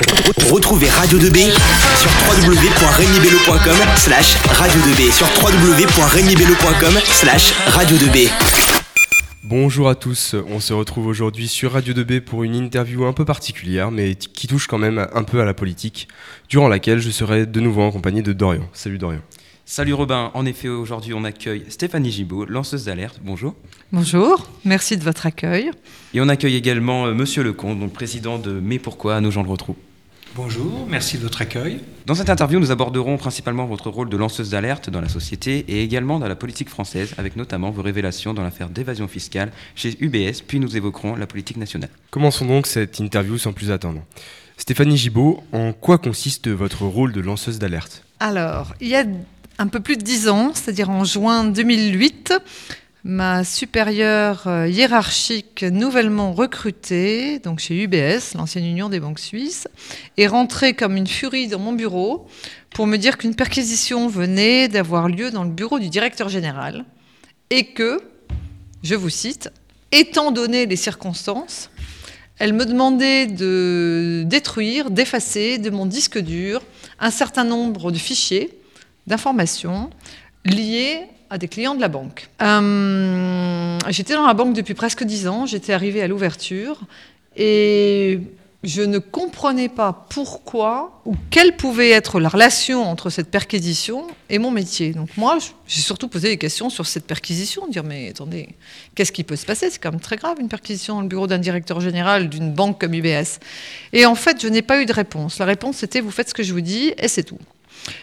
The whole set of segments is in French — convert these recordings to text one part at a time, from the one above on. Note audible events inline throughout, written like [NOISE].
Retrouvez Radio 2B sur www.remibello.com slash radio 2B sur www.remibello.com slash radio 2B. Bonjour à tous, on se retrouve aujourd'hui sur Radio 2B pour une interview un peu particulière mais qui touche quand même un peu à la politique, durant laquelle je serai de nouveau en compagnie de Dorian. Salut Dorian. Salut Robin, en effet aujourd'hui on accueille Stéphanie Gibaud, lanceuse d'alerte, bonjour. Bonjour, merci de votre accueil. Et on accueille également euh, Monsieur Lecomte, donc président de Mais pourquoi à nos gens le retrouvent. Bonjour, merci de votre accueil. Dans cette interview, nous aborderons principalement votre rôle de lanceuse d'alerte dans la société et également dans la politique française, avec notamment vos révélations dans l'affaire d'évasion fiscale chez UBS, puis nous évoquerons la politique nationale. Commençons donc cette interview sans plus attendre. Stéphanie Gibaud, en quoi consiste votre rôle de lanceuse d'alerte? Alors, il y a un peu plus de dix ans, c'est-à-dire en juin 2008, ma supérieure euh, hiérarchique nouvellement recrutée, donc chez UBS, l'ancienne Union des banques suisses, est rentrée comme une furie dans mon bureau pour me dire qu'une perquisition venait d'avoir lieu dans le bureau du directeur général et que, je vous cite, étant donné les circonstances, elle me demandait de détruire, d'effacer de mon disque dur un certain nombre de fichiers, d'informations liées à des clients de la banque. Euh, j'étais dans la banque depuis presque dix ans, j'étais arrivée à l'ouverture et je ne comprenais pas pourquoi ou quelle pouvait être la relation entre cette perquisition et mon métier. Donc moi, j'ai surtout posé des questions sur cette perquisition, dire mais attendez, qu'est-ce qui peut se passer? C'est quand même très grave une perquisition dans le bureau d'un directeur général d'une banque comme UBS. Et en fait, je n'ai pas eu de réponse. La réponse c'était vous faites ce que je vous dis et c'est tout.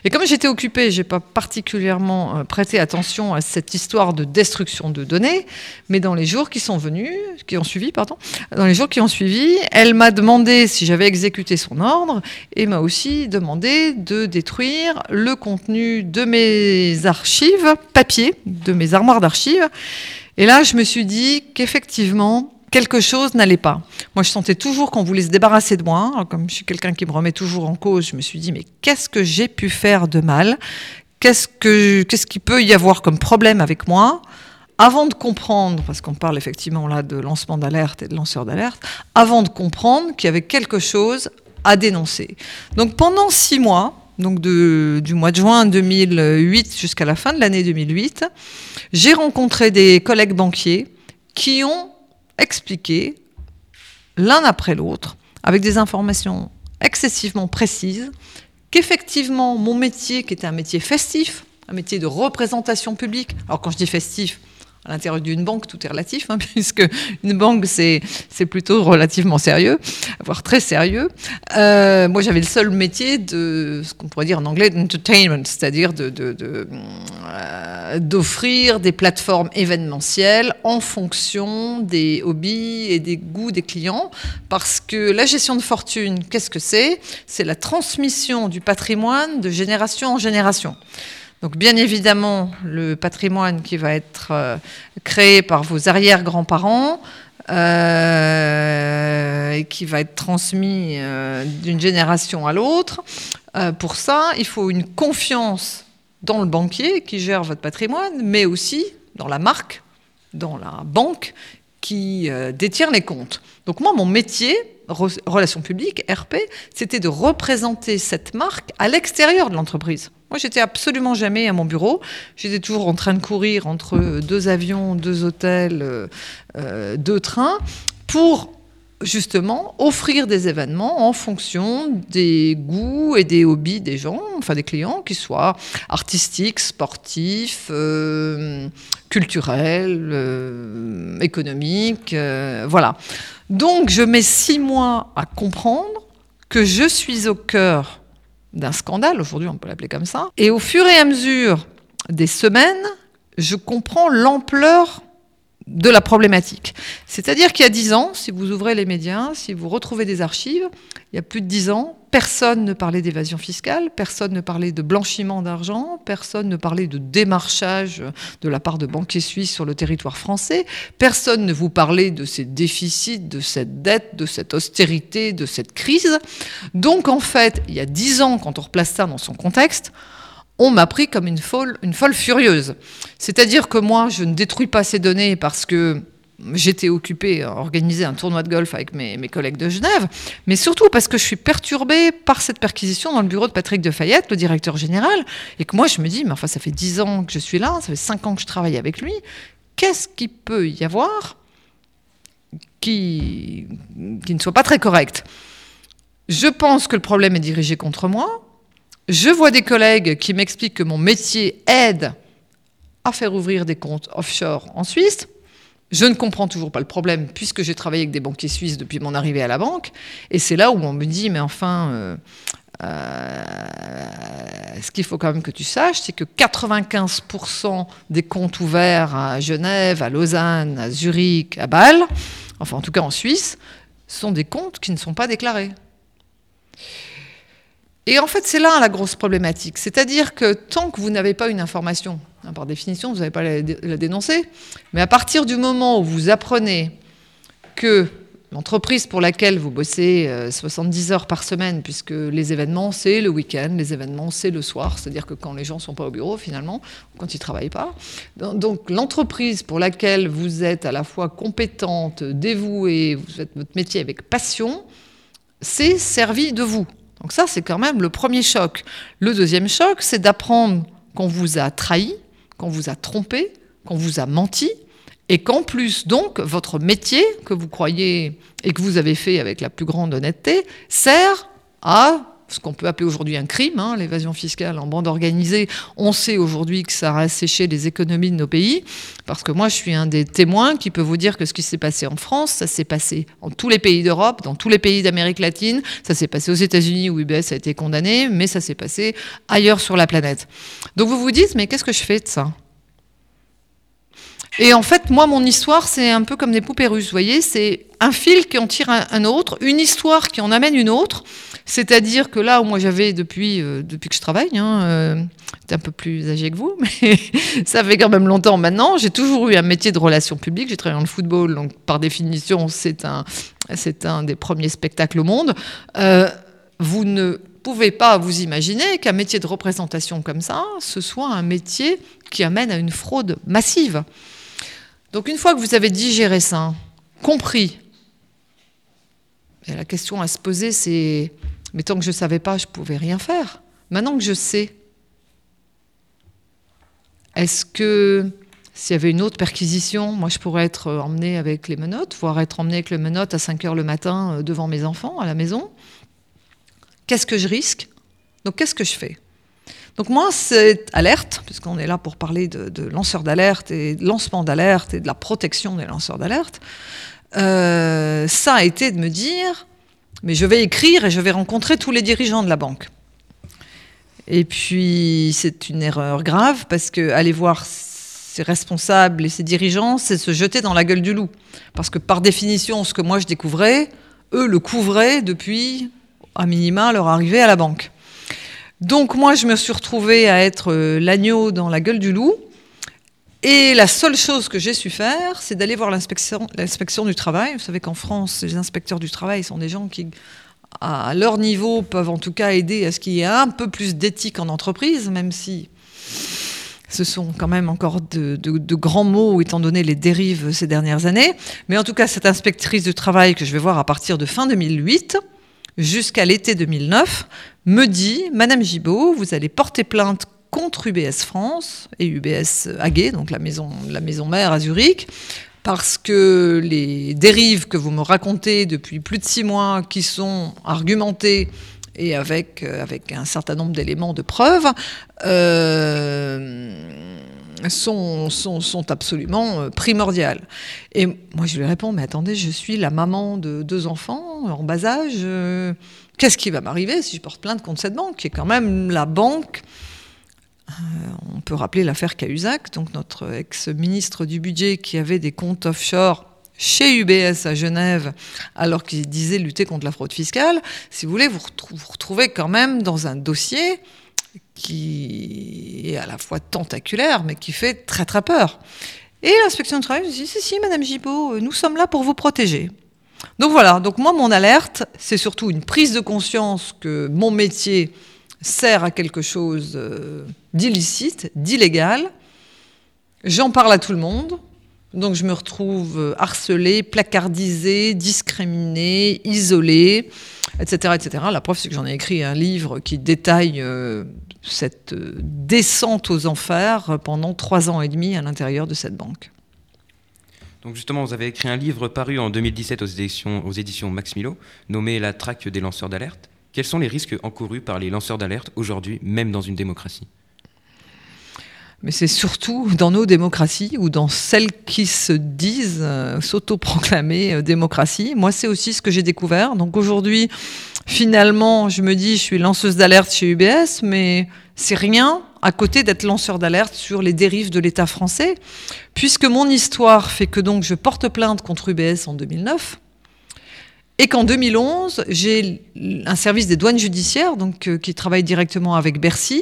Et comme j'étais occupée, je n'ai pas particulièrement euh, prêté attention à cette histoire de destruction de données, mais dans les jours qui sont venus, qui ont suivi, pardon, dans les jours qui ont suivi, elle m'a demandé si j'avais exécuté son ordre et m'a aussi demandé de détruire le contenu de mes archives papier, de mes armoires d'archives. Et là, je me suis dit qu'effectivement, quelque chose n'allait pas. Moi, je sentais toujours qu'on voulait se débarrasser de moi. comme je suis quelqu'un qui me remet toujours en cause, je me suis dit, mais qu'est-ce que j'ai pu faire de mal? Qu'est-ce que qu'est-ce qu'il peut y avoir comme problème avec moi? Avant de comprendre, parce qu'on parle effectivement là de lancement d'alerte et de lanceur d'alerte, avant de comprendre qu'il y avait quelque chose à dénoncer. Donc pendant six mois, donc de, du mois de juin 2008 jusqu'à la fin de l'année 2008, j'ai rencontré des collègues banquiers qui ont expliquer l'un après l'autre, avec des informations excessivement précises, qu'effectivement mon métier, qui était un métier festif, un métier de représentation publique, alors quand je dis festif, à l'intérieur d'une banque, tout est relatif, hein, [LAUGHS] puisque une banque, c'est, plutôt relativement sérieux, voire très sérieux. Euh, moi, j'avais le seul métier de ce qu'on pourrait dire en anglais d'entertainment, c'est-à-dire euh, d'offrir des plateformes événementielles en fonction des hobbies et des goûts des clients, parce que la gestion de fortune, qu'est-ce que c'est? C'est la transmission du patrimoine de génération en génération. Donc bien évidemment, le patrimoine qui va être euh, créé par vos arrière-grands-parents euh, et qui va être transmis euh, d'une génération à l'autre, pour ça, il faut une confiance dans le banquier qui gère votre patrimoine, mais aussi dans la marque, dans la banque qui détient les comptes. Donc moi, mon métier, relations publiques, RP, c'était de représenter cette marque à l'extérieur de l'entreprise. Moi, j'étais absolument jamais à mon bureau. J'étais toujours en train de courir entre deux avions, deux hôtels, euh, euh, deux trains, pour justement offrir des événements en fonction des goûts et des hobbies des gens, enfin des clients, qu'ils soient artistiques, sportifs, euh, culturels, économiques, voilà. Donc, je mets six mois à comprendre que je suis au cœur d'un scandale, aujourd'hui on peut l'appeler comme ça, et au fur et à mesure des semaines, je comprends l'ampleur de la problématique. C'est-à-dire qu'il y a dix ans, si vous ouvrez les médias, si vous retrouvez des archives, il y a plus de dix ans, personne ne parlait d'évasion fiscale, personne ne parlait de blanchiment d'argent, personne ne parlait de démarchage de la part de banquiers suisses sur le territoire français, personne ne vous parlait de ces déficits, de cette dette, de cette austérité, de cette crise. Donc en fait, il y a dix ans, quand on replace ça dans son contexte, on m'a pris comme une folle, une folle furieuse. C'est-à-dire que moi, je ne détruis pas ces données parce que j'étais occupée à organiser un tournoi de golf avec mes, collègues de Genève, mais surtout parce que je suis perturbée par cette perquisition dans le bureau de Patrick de Fayette, le directeur général, et que moi je me dis, mais enfin ça fait dix ans que je suis là, ça fait cinq ans que je travaille avec lui, qu'est-ce qu'il peut y avoir qui, qui ne soit pas très correct? Je pense que le problème est dirigé contre moi. Je vois des collègues qui m'expliquent que mon métier aide à faire ouvrir des comptes offshore en Suisse. Je ne comprends toujours pas le problème puisque j'ai travaillé avec des banquiers suisses depuis mon arrivée à la banque. Et c'est là où on me dit, mais enfin, euh, euh, ce qu'il faut quand même que tu saches, c'est que 95% des comptes ouverts à Genève, à Lausanne, à Zurich, à Bâle, enfin en tout cas en Suisse, sont des comptes qui ne sont pas déclarés. Et en fait, c'est là la grosse problématique. C'est-à-dire que tant que vous n'avez pas une information, hein, par définition, vous n'avez pas la, dénoncer, mais à partir du moment où vous apprenez que l'entreprise pour laquelle vous bossez 70 euh, heures par semaine, puisque les événements, c'est le week-end, les événements, c'est le soir, c'est-à-dire que quand les gens ne sont pas au bureau, finalement, quand ils ne travaillent pas. Donc l'entreprise pour laquelle vous êtes à la fois compétente, dévouée, vous faites votre métier avec passion, c'est servi de vous. Donc ça, c'est quand même le premier choc. Le deuxième choc, c'est d'apprendre qu'on vous a trahi, qu'on vous a trompé, qu'on vous a menti, et qu'en plus, donc, votre métier que vous croyez et que vous avez fait avec la plus grande honnêteté sert à ce qu'on peut appeler aujourd'hui un crime, hein, l'évasion fiscale en bande organisée. On sait aujourd'hui que ça a séché les économies de nos pays, parce que moi je suis un des témoins qui peut vous dire que ce qui s'est passé en France, ça s'est passé en tous les pays d'Europe, dans tous les pays d'Amérique latine, ça s'est passé aux États-Unis où UBS a été condamné, mais ça s'est passé ailleurs sur la planète. Donc vous vous dites, mais qu'est-ce que je fais de ça? Et en fait, moi, mon histoire, c'est un peu comme des poupées russes, vous voyez, c'est un fil qui en tire un, autre, une histoire qui en amène une autre. C'est-à-dire que là où moi j'avais depuis, euh, que je travaille, hein, euh, un peu plus âgé que vous, [LAUGHS] mais ça fait quand même longtemps maintenant, j'ai toujours eu un métier de relations publiques, j'ai travaillé dans le football, donc par définition c'est un, c'est un des premiers spectacles au monde. Euh, vous ne pouvez pas vous imaginer qu'un métier de représentation comme ça, ce soit un métier qui amène à une fraude massive. Donc une fois que vous avez digéré ça, compris, la question à se poser c'est, mais tant que je ne savais pas, je ne pouvais rien faire. Maintenant que je sais, est-ce que s'il y avait une autre perquisition, moi je pourrais être emmené avec les menottes, voire être emmené avec les menottes à 5 heures le matin euh, devant mes enfants à la maison? Qu'est-ce que je risque? Donc qu'est-ce que je fais? Donc moi, cette alerte, puisqu'on est là pour parler de, lanceurs d'alerte et de lancement d'alerte et de la protection des lanceurs d'alerte, euh, ça a été de me dire, mais je vais écrire et je vais rencontrer tous les dirigeants de la banque. Et puis c'est une erreur grave parce que aller voir ses responsables et ses dirigeants, c'est se jeter dans la gueule du loup. Parce que par définition, ce que moi je découvrais, eux le couvraient depuis, à minima, leur arrivée à la banque. Donc moi, je me suis retrouvée à être euh, l'agneau dans la gueule du loup. Et la seule chose que j'ai su faire, c'est d'aller voir l'inspection du travail. Vous savez qu'en France, les inspecteurs du travail sont des gens qui, à leur niveau, peuvent en tout cas aider à ce qu'il y ait un peu plus d'éthique en entreprise, même si ce sont quand même encore de, de, grands mots étant donné les dérives ces dernières années. Mais en tout cas, cette inspectrice du travail que je vais voir à partir de fin 2008 jusqu'à l'été 2009 me dit Madame Gibault, vous allez porter plainte contre UBS France et UBS AG, donc la maison, la maison mère à Zurich, parce que les dérives que vous me racontez depuis plus de six mois, qui sont argumentées et avec, euh, avec un certain nombre d'éléments de preuve, euh, sont, sont, sont, absolument euh, primordiales. Et moi, je lui réponds, mais attendez, je suis la maman de deux enfants en bas âge. Qu'est-ce qui va m'arriver si je porte plainte contre cette banque, qui est quand même la banque euh, on peut rappeler l'affaire Cahuzac, donc notre ex-ministre du budget qui avait des comptes offshore chez UBS à Genève, alors qu'il disait lutter contre la fraude fiscale. Si vous voulez, vous vous retrouvez quand même dans un dossier qui est à la fois tentaculaire, mais qui fait très très peur. Et l'inspection du travail dit si, si, Madame Gibault, nous sommes là pour vous protéger. Donc voilà, donc moi, mon alerte, c'est surtout une prise de conscience que mon métier sert à quelque chose euh, d'illicite, d'illégal. J'en parle à tout le monde. Donc je me retrouve euh, harcelée, placardisée, discriminée, isolée, etc. etc. La preuve, c'est que j'en ai écrit un livre qui détaille euh, cette descente aux enfers pendant trois ans et demi à l'intérieur de cette banque. Donc justement, vous avez écrit un livre paru en 2017 aux éditions, Max Milo, nommé La traque des lanceurs d'alerte. Quels sont les risques encourus par les lanceurs d'alerte aujourd'hui, même dans une démocratie? Mais c'est surtout dans nos démocraties ou dans celles qui se disent euh, s'autoproclamer euh, démocratie. Moi, c'est aussi ce que j'ai découvert. Donc aujourd'hui, finalement, je me dis, je suis lanceuse d'alerte chez UBS, mais c'est rien à côté d'être lanceur d'alerte sur les dérives de l'État français, puisque mon histoire fait que donc je porte plainte contre UBS en 2009 et qu'en 2011, j'ai un service des douanes judiciaires, donc, euh, qui travaille directement avec Bercy,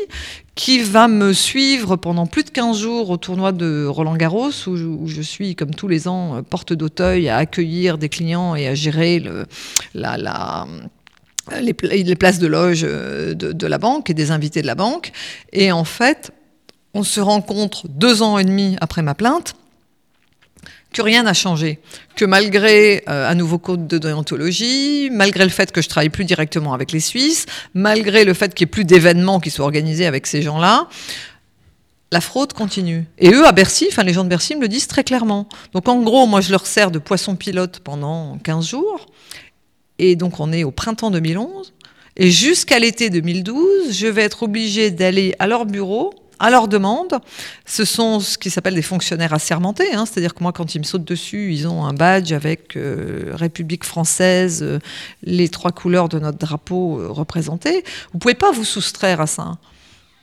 qui va me suivre pendant plus de 15 jours au tournoi de Roland Garros, où je, suis, comme tous les ans, euh, porte d'Auteuil à accueillir des clients et à gérer la, la les, places de loge euh, de, la banque et des invités de la banque. Et en fait, on se rencontre deux ans et demi après ma plainte que rien n'a changé, que malgré euh, un nouveau code de déontologie, malgré le fait que je travaille plus directement avec les Suisses, malgré le fait qu'il n'y ait plus d'événements qui soient organisés avec ces gens-là, la fraude continue. Et eux, à Bercy, enfin les gens de Bercy me le disent très clairement. Donc en gros, moi je leur sers de poisson pilote pendant 15 jours, et donc on est au printemps 2011, et jusqu'à l'été 2012, je vais être obligée d'aller à leur bureau à leur demande. Ce sont ce qui s'appelle des fonctionnaires assermentés, hein. c'est-à-dire que moi, quand ils me sautent dessus, ils ont un badge avec euh, République française, euh, les trois couleurs de notre drapeau euh, représentées. Vous pouvez pas vous soustraire à ça.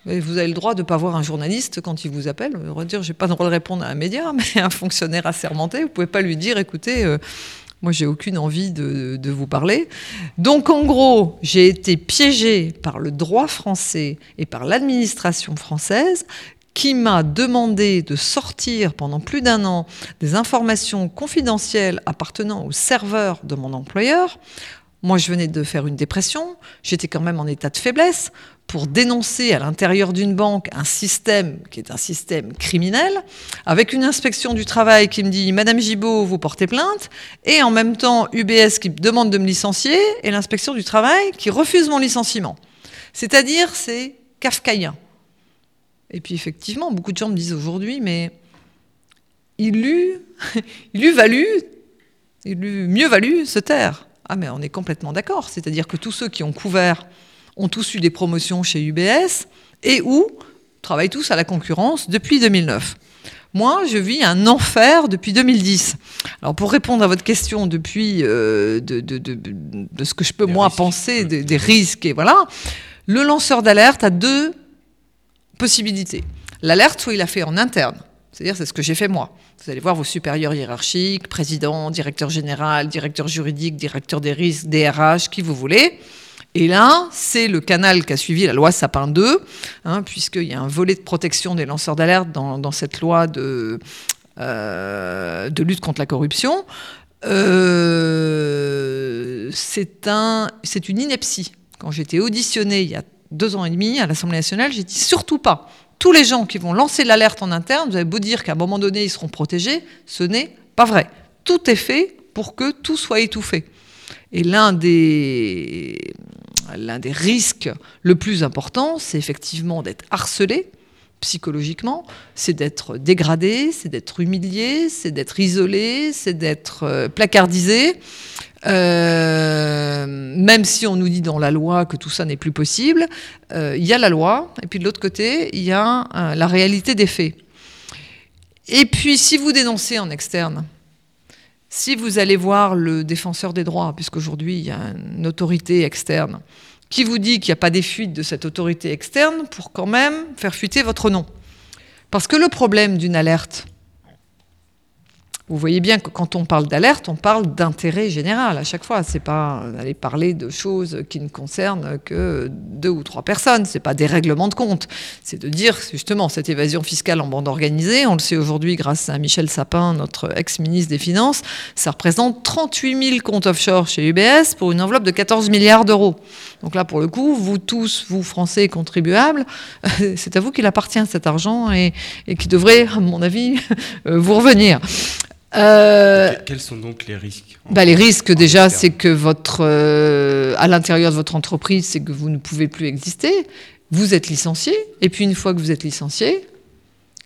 vous avez le droit de ne pas voir un journaliste quand il vous appelle. Va dire, j'ai pas le droit de répondre à un média, [LAUGHS] mais un fonctionnaire assermenté, vous pouvez pas lui dire, écoutez, moi, j'ai aucune envie de, vous parler. Donc, en gros, j'ai été piégée par le droit français et par l'administration française qui m'a demandé de sortir pendant plus d'un an des informations confidentielles appartenant au serveur de mon employeur. Moi, je venais de faire une dépression, j'étais quand même en état de faiblesse pour dénoncer à l'intérieur d'une banque un système qui est un système criminel, avec une inspection du travail qui me dit Madame Gibault, vous portez plainte, et en même temps UBS qui demande de me licencier, et l'inspection du travail qui refuse mon licenciement. C'est-à-dire, c'est kafkaïen. Et puis effectivement, beaucoup de gens me disent aujourd'hui, mais il eût, [LAUGHS] il eût valu, il eût mieux valu se taire. Ah mais on est complètement d'accord, c'est-à-dire que tous ceux qui ont couvert ont tous eu des promotions chez UBS et ou travaillent tous à la concurrence depuis 2009. Moi, je vis un enfer depuis 2010. Alors, pour répondre à votre question depuis euh, de, ce que je peux moi penser des, des risques et voilà, le lanceur d'alerte a deux possibilités. L'alerte, soit il a fait en interne, c'est-à-dire c'est ce que j'ai fait moi. Vous allez voir vos supérieurs hiérarchiques, président, directeur général, directeur juridique, directeur des risques, DRH, qui vous voulez. Et là, c'est le canal qui a suivi la loi Sapin 2, hein, puisqu'il y a un volet de protection des lanceurs d'alerte dans, cette loi de, euh, de, lutte contre la corruption. Euh, c'est un, une ineptie. Quand j'étais auditionnée il y a deux ans et demi à l'Assemblée nationale, j'ai dit surtout pas. Tous les gens qui vont lancer l'alerte en interne, vous avez beau dire qu'à un moment donné, ils seront protégés, ce n'est pas vrai. Tout est fait pour que tout soit étouffé. Et l'un des, l'un des risques le plus important, c'est effectivement d'être harcelé psychologiquement, c'est d'être dégradé, c'est d'être humilié, c'est d'être isolé, c'est d'être euh, placardisé. Euh, même si on nous dit dans la loi que tout ça n'est plus possible, euh, il y a la loi, et puis de l'autre côté, il y a la réalité des faits. Et puis, si vous dénoncez en externe, si vous allez voir le défenseur des droits, puisqu'aujourd'hui il y a une autorité externe, qui vous dit qu'il n'y a pas des fuites de cette autorité externe pour quand même faire fuiter votre nom. Parce que le problème d'une alerte, vous voyez bien que quand on parle d'alerte, on parle d'intérêt général à chaque fois. C'est pas aller parler de choses qui ne concernent que deux ou trois personnes. C'est pas des règlements de compte. C'est de dire justement cette évasion fiscale en bande organisée. On le sait aujourd'hui grâce à Michel Sapin, notre ex-ministre des Finances. Ça représente 38 000 comptes offshore chez UBS pour une enveloppe de 14 milliards d'euros. Donc là, pour le coup, vous tous, vous Français contribuables, [LAUGHS] c'est à vous qu'il appartient cet argent et, et qui devrait, à mon avis, [LAUGHS] vous revenir. Euh, quels sont donc les risques bah, Les risques, déjà, c'est que votre, euh, à l'intérieur de votre entreprise, c'est que vous ne pouvez plus exister. Vous êtes licencié, et puis une fois que vous êtes licencié,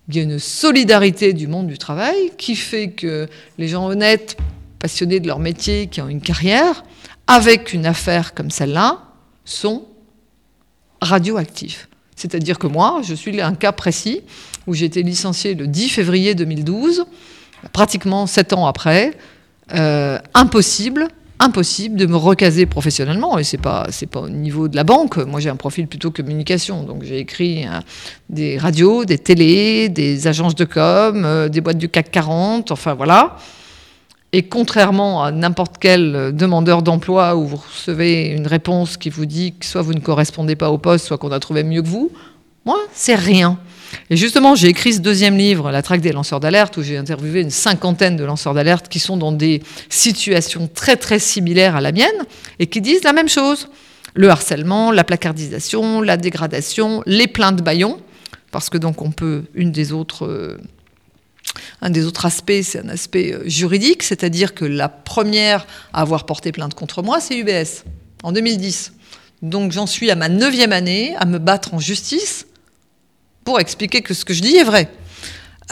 il y a une solidarité du monde du travail qui fait que les gens honnêtes, passionnés de leur métier, qui ont une carrière, avec une affaire comme celle-là, sont radioactifs. C'est-à-dire que moi, je suis un cas précis où j'ai été licencié le 10 février 2012 pratiquement sept ans après, euh, impossible, impossible de me recaser professionnellement. Et c'est pas, c'est pas au niveau de la banque. Moi, j'ai un profil plutôt communication. Donc, j'ai écrit hein, des radios, des télés, des agences de com, euh, des boîtes du CAC 40. Enfin, voilà. Et contrairement à n'importe quel demandeur d'emploi où vous recevez une réponse qui vous dit que soit vous ne correspondez pas au poste, soit qu'on a trouvé mieux que vous, moi, c'est rien. Et justement, j'ai écrit ce deuxième livre, La traque des lanceurs d'alerte, où j'ai interviewé une cinquantaine de lanceurs d'alerte qui sont dans des situations très très similaires à la mienne et qui disent la même chose. Le harcèlement, la placardisation, la dégradation, les plaintes baillons, parce que donc on peut, une des autres, euh, un des autres aspects, c'est un aspect euh, juridique, c'est-à-dire que la première à avoir porté plainte contre moi, c'est UBS, en 2010. Donc j'en suis à ma neuvième année à me battre en justice pour expliquer que ce que je dis est vrai.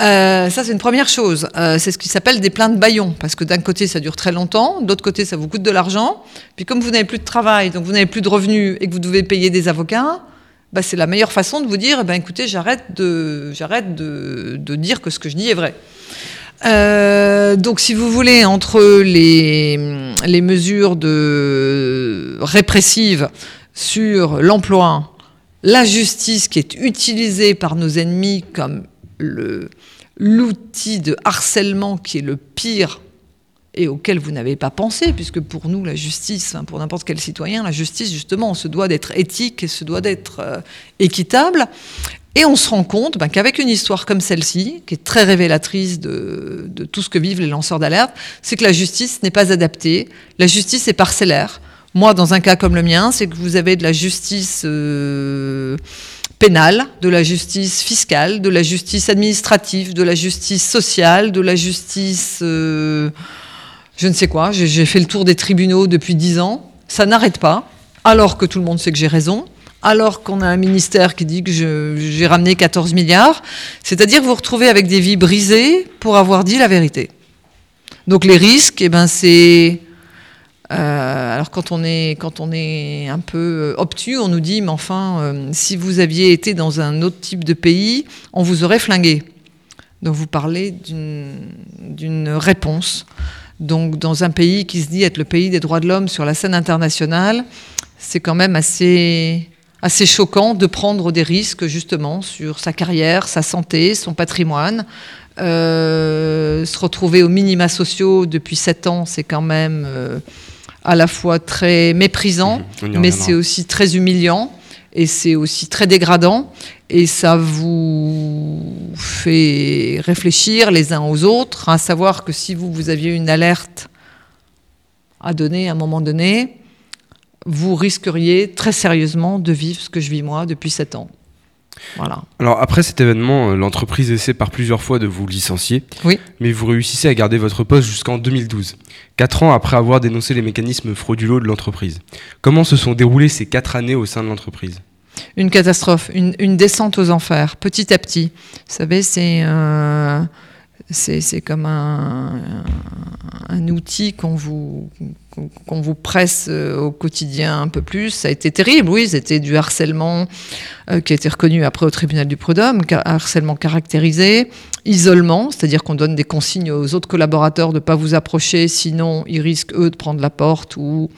Euh, ça, c'est une première chose. Euh, c'est ce qui s'appelle des plaintes baillons. Parce que d'un côté, ça dure très longtemps. D'autre côté, ça vous coûte de l'argent. Puis comme vous n'avez plus de travail, donc vous n'avez plus de revenus et que vous devez payer des avocats, bah, c'est la meilleure façon de vous dire, ben, écoutez, j'arrête de, j'arrête de, de, dire que ce que je dis est vrai. Euh, donc, si vous voulez, entre les, les mesures répressives sur l'emploi, la justice qui est utilisée par nos ennemis comme l'outil de harcèlement qui est le pire et auquel vous n'avez pas pensé, puisque pour nous, la justice, pour n'importe quel citoyen, la justice, justement, on se doit d'être éthique et se doit d'être euh, équitable. Et on se rend compte ben, qu'avec une histoire comme celle-ci, qui est très révélatrice de, de tout ce que vivent les lanceurs d'alerte, c'est que la justice n'est pas adaptée, la justice est parcellaire. Moi, dans un cas comme le mien, c'est que vous avez de la justice euh, pénale, de la justice fiscale, de la justice administrative, de la justice sociale, de la justice... Euh, je ne sais quoi, j'ai fait le tour des tribunaux depuis dix ans, ça n'arrête pas, alors que tout le monde sait que j'ai raison, alors qu'on a un ministère qui dit que j'ai ramené 14 milliards. C'est-à-dire vous vous retrouvez avec des vies brisées pour avoir dit la vérité. Donc les risques, eh ben, c'est euh, alors quand on, est, quand on est un peu euh, obtus, on nous dit, mais enfin, euh, si vous aviez été dans un autre type de pays, on vous aurait flingué. Donc vous parlez d'une réponse. Donc dans un pays qui se dit être le pays des droits de l'homme sur la scène internationale, c'est quand même assez, assez choquant de prendre des risques justement sur sa carrière, sa santé, son patrimoine. se retrouver aux minima sociaux depuis sept ans, c'est quand même à la fois très méprisant, mmh, mais c'est aussi très humiliant et c'est aussi très dégradant. Et ça vous fait réfléchir les uns aux autres, à savoir que si vous, vous aviez une alerte à donner à un moment donné, vous risqueriez très sérieusement de vivre ce que je vis moi depuis sept ans. Alors après cet événement, euh, l'entreprise essaie par plusieurs fois de vous licencier. Oui. Mais vous réussissez à garder votre poste jusqu'en 2012, quatre ans après avoir dénoncé les mécanismes frauduleux de l'entreprise. Comment se sont déroulées ces quatre années au sein de l'entreprise? Une catastrophe, une, descente aux enfers, petit à petit. Vous savez, c'est euh, c'est comme un, un outil qu'on vous, qu'on vous presse euh, au quotidien un peu plus. Ça a été terrible, oui, c'était du harcèlement euh, qui a été reconnu après au tribunal du prud'homme, harcèlement caractérisé, isolement, c'est-à-dire qu'on donne des consignes aux autres collaborateurs de ne pas vous approcher, sinon ils risquent eux de prendre la porte ou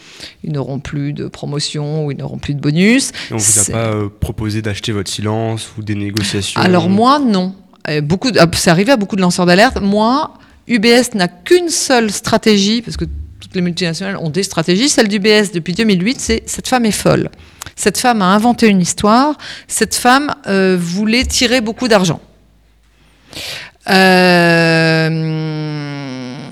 ils n'auront plus de promotion ou ils n'auront plus de bonus. Et on vous a pas euh, proposé d'acheter votre silence ou des négociations Alors moi, non. Beaucoup, c'est arrivé à beaucoup de lanceurs d'alerte. Moi, UBS n'a qu'une seule stratégie, parce que toutes les multinationales ont des stratégies. Celle d'UBS depuis 2008, c'est cette femme est folle. Cette femme a inventé une histoire. Cette femme euh, voulait tirer beaucoup d'argent. Euh,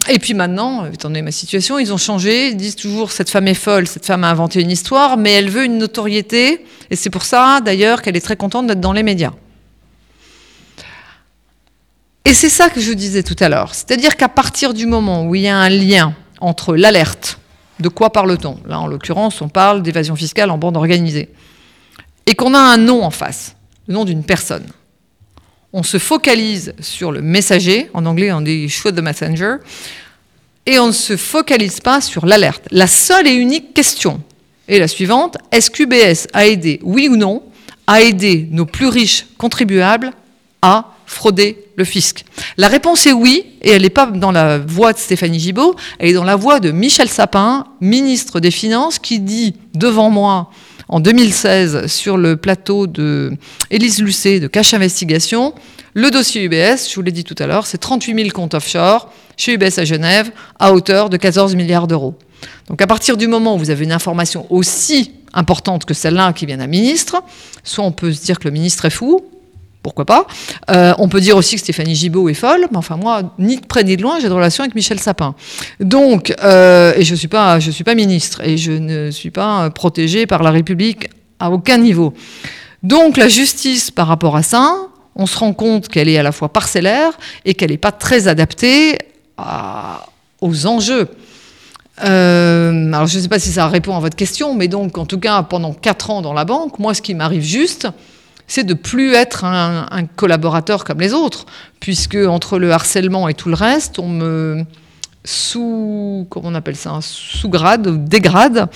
et puis maintenant, étant donné ma situation, ils ont changé. Ils disent toujours cette femme est folle, cette femme a inventé une histoire, mais elle veut une notoriété. Et c'est pour ça, d'ailleurs, qu'elle est très contente d'être dans les médias. Et c'est ça que je disais tout à l'heure. C'est-à-dire qu'à partir du moment où il y a un lien entre l'alerte, de quoi parle-t-on? Là, en l'occurrence, on parle d'évasion fiscale en bande organisée. Et qu'on a un nom en face, le nom d'une personne. On se focalise sur le messager, en anglais on dit shoot the messenger, et on ne se focalise pas sur l'alerte. La seule et unique question est la suivante, est-ce qu'UBS a aidé, oui ou non, à aider nos plus riches contribuables à frauder le fisc La réponse est oui, et elle n'est pas dans la voix de Stéphanie Gibault, elle est dans la voix de Michel Sapin, ministre des Finances, qui dit devant moi en 2016 sur le plateau de Élise Lucet de Cache Investigation, le dossier UBS, je vous l'ai dit tout à l'heure, c'est 38 000 comptes offshore chez UBS à Genève à hauteur de 14 milliards d'euros. Donc à partir du moment où vous avez une information aussi importante que celle-là qui vient d'un ministre, soit on peut se dire que le ministre est fou, pourquoi pas. Euh, on peut dire aussi que Stéphanie Gibault est folle, mais enfin moi, ni de près ni de loin, j'ai de relation avec Michel Sapin. Donc, euh, et je ne suis, pas, je suis pas ministre, et je ne suis pas protégée par la République à aucun niveau. Donc la justice par rapport à ça, on se rend compte qu'elle est à la fois parcellaire et qu'elle n'est pas très adaptée aux enjeux. Euh, alors je ne sais pas si ça répond à votre question, mais donc en tout cas pendant quatre ans dans la banque, moi ce qui m'arrive juste, c'est de plus être un, collaborateur comme les autres, puisque entre le harcèlement et tout le reste, on me sous, comment on appelle ça, sous-grade, dégrade,